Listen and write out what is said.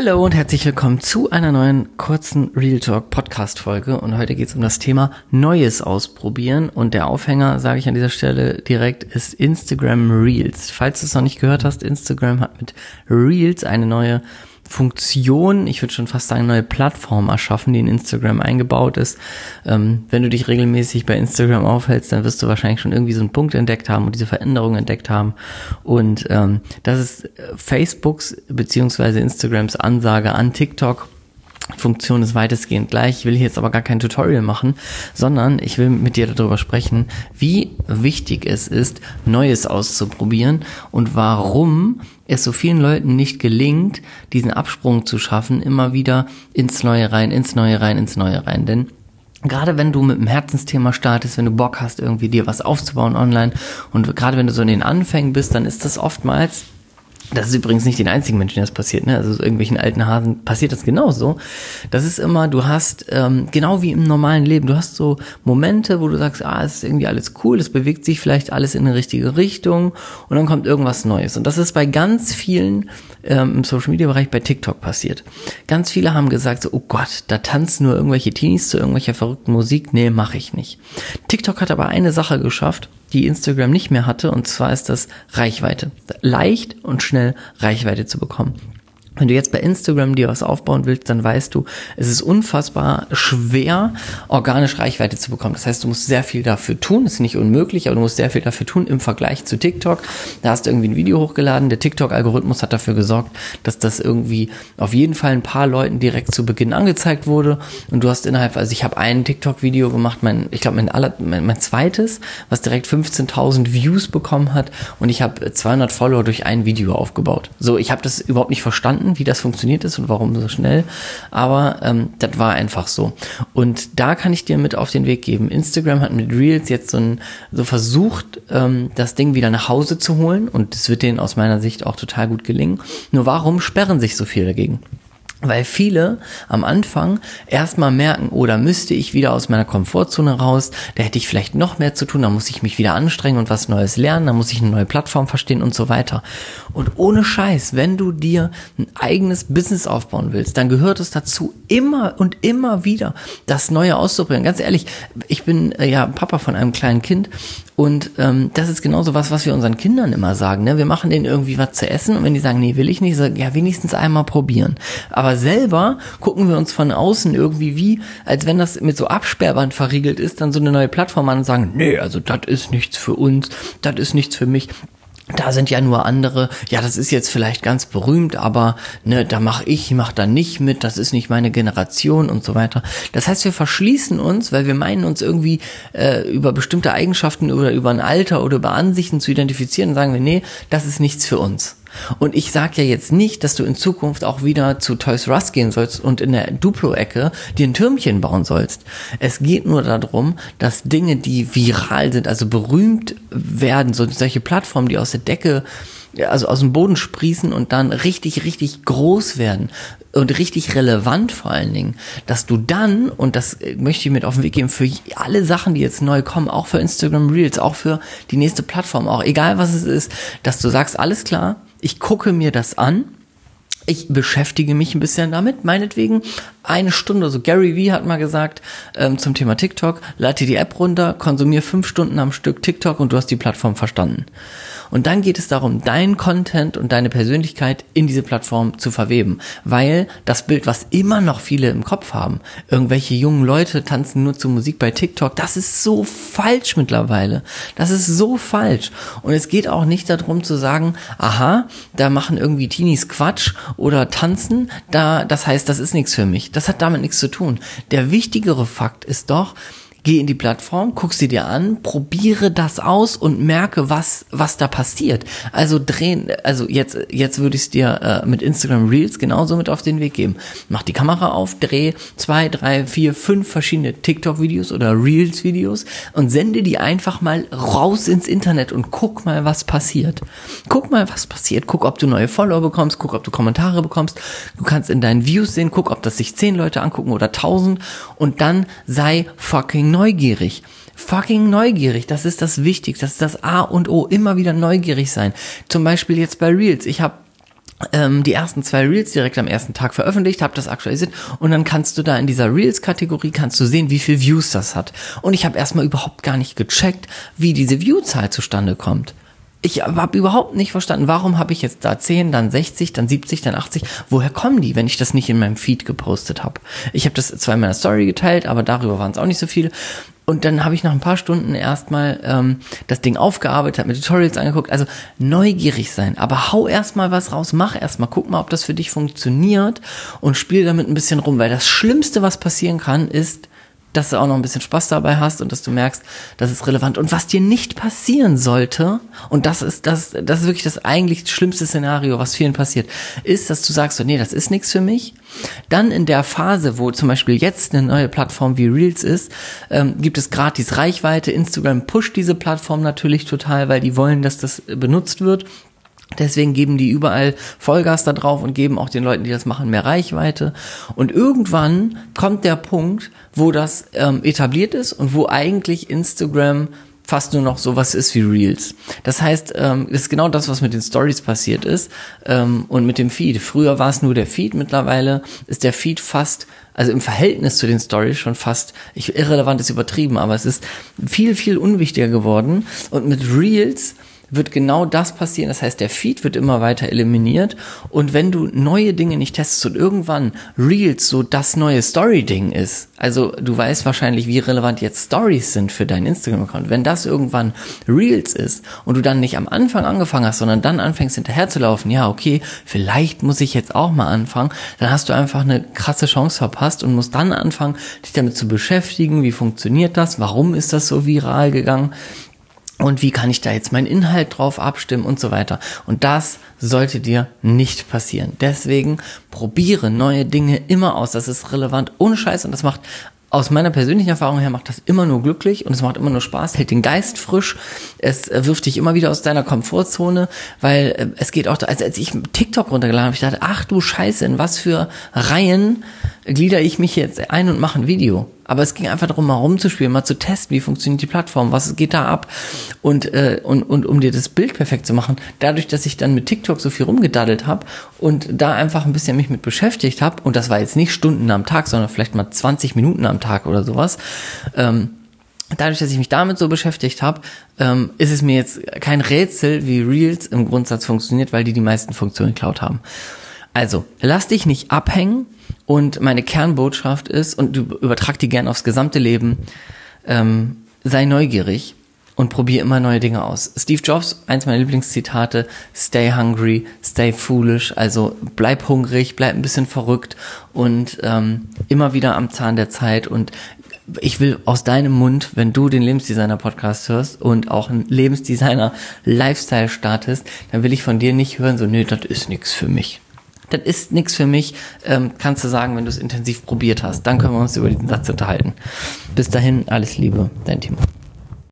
Hallo und herzlich willkommen zu einer neuen kurzen Real Talk Podcast Folge und heute geht es um das Thema Neues ausprobieren und der Aufhänger, sage ich an dieser Stelle direkt, ist Instagram Reels. Falls du es noch nicht gehört hast, Instagram hat mit Reels eine neue Funktion, ich würde schon fast sagen, neue Plattform erschaffen, die in Instagram eingebaut ist. Ähm, wenn du dich regelmäßig bei Instagram aufhältst, dann wirst du wahrscheinlich schon irgendwie so einen Punkt entdeckt haben und diese Veränderung entdeckt haben. Und ähm, das ist Facebooks beziehungsweise Instagrams Ansage an TikTok Funktion ist weitestgehend gleich. Ich will hier jetzt aber gar kein Tutorial machen, sondern ich will mit dir darüber sprechen, wie wichtig es ist, Neues auszuprobieren und warum es so vielen Leuten nicht gelingt, diesen Absprung zu schaffen, immer wieder ins Neue rein, ins Neue rein, ins Neue rein. Denn Gerade wenn du mit einem Herzensthema startest, wenn du Bock hast, irgendwie dir was aufzubauen online und gerade wenn du so in den Anfängen bist, dann ist das oftmals das ist übrigens nicht den einzigen Menschen, der das passiert, ne? Also irgendwelchen alten Hasen passiert das genauso. Das ist immer, du hast, ähm, genau wie im normalen Leben, du hast so Momente, wo du sagst, ah, es ist irgendwie alles cool, es bewegt sich vielleicht alles in eine richtige Richtung und dann kommt irgendwas Neues. Und das ist bei ganz vielen ähm, im Social Media Bereich bei TikTok passiert. Ganz viele haben gesagt, so, oh Gott, da tanzen nur irgendwelche Teenies zu irgendwelcher verrückten Musik. Nee, mache ich nicht. TikTok hat aber eine Sache geschafft, die Instagram nicht mehr hatte, und zwar ist das Reichweite. Leicht und schnell Reichweite zu bekommen. Wenn du jetzt bei Instagram dir was aufbauen willst, dann weißt du, es ist unfassbar schwer, organisch Reichweite zu bekommen. Das heißt, du musst sehr viel dafür tun. Das ist nicht unmöglich, aber du musst sehr viel dafür tun im Vergleich zu TikTok. Da hast du irgendwie ein Video hochgeladen. Der TikTok-Algorithmus hat dafür gesorgt, dass das irgendwie auf jeden Fall ein paar Leuten direkt zu Beginn angezeigt wurde. Und du hast innerhalb, also ich habe ein TikTok-Video gemacht, mein, ich glaube mein, mein, mein zweites, was direkt 15.000 Views bekommen hat. Und ich habe 200 Follower durch ein Video aufgebaut. So, ich habe das überhaupt nicht verstanden verstanden, wie das funktioniert ist und warum so schnell. Aber ähm, das war einfach so. Und da kann ich dir mit auf den Weg geben. Instagram hat mit Reels jetzt so, ein, so versucht, ähm, das Ding wieder nach Hause zu holen. Und es wird denen aus meiner Sicht auch total gut gelingen. Nur warum sperren sich so viele dagegen? Weil viele am Anfang erstmal merken, oh, müsste ich wieder aus meiner Komfortzone raus, da hätte ich vielleicht noch mehr zu tun, da muss ich mich wieder anstrengen und was Neues lernen, da muss ich eine neue Plattform verstehen und so weiter. Und ohne Scheiß, wenn du dir ein eigenes Business aufbauen willst, dann gehört es dazu, immer und immer wieder das Neue auszuprobieren. Ganz ehrlich, ich bin äh, ja Papa von einem kleinen Kind und ähm, das ist genauso was, was wir unseren Kindern immer sagen. Ne? Wir machen denen irgendwie was zu essen und wenn die sagen, nee, will ich nicht, sag, ja, wenigstens einmal probieren. Aber selber gucken wir uns von außen irgendwie wie, als wenn das mit so Absperrband verriegelt ist, dann so eine neue Plattform an und sagen, nee, also das ist nichts für uns, das ist nichts für mich da sind ja nur andere, ja, das ist jetzt vielleicht ganz berühmt, aber ne, da mache ich, mach da nicht mit, das ist nicht meine Generation und so weiter. Das heißt, wir verschließen uns, weil wir meinen uns irgendwie äh, über bestimmte Eigenschaften oder über ein Alter oder über Ansichten zu identifizieren und sagen wir, nee, das ist nichts für uns. Und ich sage ja jetzt nicht, dass du in Zukunft auch wieder zu Toys R Us gehen sollst und in der Duplo-Ecke dir ein Türmchen bauen sollst. Es geht nur darum, dass Dinge, die viral sind, also berühmt werden, so solche Plattformen, die aus der Decke also aus dem Boden sprießen und dann richtig, richtig groß werden und richtig relevant vor allen Dingen, dass du dann, und das möchte ich mit auf den Weg geben, für alle Sachen, die jetzt neu kommen, auch für Instagram Reels, auch für die nächste Plattform, auch egal was es ist, dass du sagst, alles klar, ich gucke mir das an, ich beschäftige mich ein bisschen damit, meinetwegen eine Stunde. So Gary Vee hat mal gesagt ähm, zum Thema TikTok, lade dir die App runter, konsumier fünf Stunden am Stück TikTok und du hast die Plattform verstanden. Und dann geht es darum, deinen Content und deine Persönlichkeit in diese Plattform zu verweben. Weil das Bild, was immer noch viele im Kopf haben, irgendwelche jungen Leute tanzen nur zur Musik bei TikTok, das ist so falsch mittlerweile. Das ist so falsch. Und es geht auch nicht darum zu sagen, aha, da machen irgendwie Teenies Quatsch oder tanzen, da, das heißt, das ist nichts für mich. Das hat damit nichts zu tun. Der wichtigere Fakt ist doch, geh in die Plattform, guck sie dir an, probiere das aus und merke, was, was da passiert. Also drehen, also jetzt, jetzt würde ich es dir äh, mit Instagram Reels genauso mit auf den Weg geben. Mach die Kamera auf, dreh zwei, drei, vier, fünf verschiedene TikTok-Videos oder Reels-Videos und sende die einfach mal raus ins Internet und guck mal, was passiert. Guck mal, was passiert. Guck, ob du neue Follower bekommst, guck, ob du Kommentare bekommst. Du kannst in deinen Views sehen, guck, ob das sich zehn Leute angucken oder tausend und dann sei fucking neugierig. Fucking neugierig. Das ist das Wichtigste. Das ist das A und O. Immer wieder neugierig sein. Zum Beispiel jetzt bei Reels. Ich habe ähm, die ersten zwei Reels direkt am ersten Tag veröffentlicht, habe das aktualisiert und dann kannst du da in dieser Reels-Kategorie kannst du sehen, wie viel Views das hat. Und ich habe erstmal überhaupt gar nicht gecheckt, wie diese View-Zahl zustande kommt. Ich habe überhaupt nicht verstanden, warum habe ich jetzt da 10, dann 60, dann 70, dann 80. Woher kommen die, wenn ich das nicht in meinem Feed gepostet habe? Ich habe das zwar in meiner Story geteilt, aber darüber waren es auch nicht so viele. Und dann habe ich nach ein paar Stunden erstmal ähm, das Ding aufgearbeitet, habe mir Tutorials angeguckt. Also neugierig sein, aber hau erstmal was raus, mach erstmal, guck mal, ob das für dich funktioniert und spiel damit ein bisschen rum, weil das Schlimmste, was passieren kann, ist, dass du auch noch ein bisschen Spaß dabei hast und dass du merkst, das ist relevant. Und was dir nicht passieren sollte, und das ist das, das ist wirklich das eigentlich schlimmste Szenario, was vielen passiert, ist, dass du sagst, nee, das ist nichts für mich. Dann in der Phase, wo zum Beispiel jetzt eine neue Plattform wie Reels ist, ähm, gibt es gratis Reichweite. Instagram pusht diese Plattform natürlich total, weil die wollen, dass das benutzt wird. Deswegen geben die überall Vollgas da drauf und geben auch den Leuten, die das machen, mehr Reichweite. Und irgendwann kommt der Punkt, wo das ähm, etabliert ist und wo eigentlich Instagram fast nur noch sowas ist wie Reels. Das heißt, ähm, das ist genau das, was mit den Stories passiert ist ähm, und mit dem Feed. Früher war es nur der Feed, mittlerweile ist der Feed fast, also im Verhältnis zu den Stories schon fast, ich, irrelevant ist übertrieben, aber es ist viel, viel unwichtiger geworden. Und mit Reels wird genau das passieren. Das heißt, der Feed wird immer weiter eliminiert. Und wenn du neue Dinge nicht testest und irgendwann Reels so das neue Story-Ding ist, also du weißt wahrscheinlich, wie relevant jetzt Stories sind für deinen Instagram-Account. Wenn das irgendwann Reels ist und du dann nicht am Anfang angefangen hast, sondern dann anfängst hinterherzulaufen, ja, okay, vielleicht muss ich jetzt auch mal anfangen, dann hast du einfach eine krasse Chance verpasst und musst dann anfangen, dich damit zu beschäftigen, wie funktioniert das, warum ist das so viral gegangen und wie kann ich da jetzt meinen Inhalt drauf abstimmen und so weiter. Und das sollte dir nicht passieren. Deswegen probiere neue Dinge immer aus. Das ist relevant ohne Scheiß und das macht aus meiner persönlichen Erfahrung her macht das immer nur glücklich und es macht immer nur Spaß, hält den Geist frisch, es wirft dich immer wieder aus deiner Komfortzone, weil äh, es geht auch, also als ich TikTok runtergeladen habe, ich dachte, ach du Scheiße, in was für Reihen glieder ich mich jetzt ein und mache ein Video. Aber es ging einfach darum, mal rumzuspielen, mal zu testen, wie funktioniert die Plattform, was geht da ab und, äh, und, und um dir das Bild perfekt zu machen. Dadurch, dass ich dann mit TikTok so viel rumgedaddelt habe und da einfach ein bisschen mich mit beschäftigt habe, und das war jetzt nicht Stunden am Tag, sondern vielleicht mal 20 Minuten am Tag oder sowas, ähm, dadurch, dass ich mich damit so beschäftigt habe, ähm, ist es mir jetzt kein Rätsel, wie Reels im Grundsatz funktioniert, weil die die meisten Funktionen geklaut haben. Also, lass dich nicht abhängen und meine Kernbotschaft ist, und du übertrag die gern aufs gesamte Leben, ähm, sei neugierig und probier immer neue Dinge aus. Steve Jobs, eins meiner Lieblingszitate, stay hungry, stay foolish, also bleib hungrig, bleib ein bisschen verrückt und ähm, immer wieder am Zahn der Zeit und ich will aus deinem Mund, wenn du den Lebensdesigner Podcast hörst und auch einen Lebensdesigner Lifestyle startest, dann will ich von dir nicht hören, so, nö, das ist nix für mich das ist nichts für mich, ähm, kannst du sagen, wenn du es intensiv probiert hast. Dann können wir uns über diesen Satz unterhalten. Bis dahin, alles Liebe, dein Timo.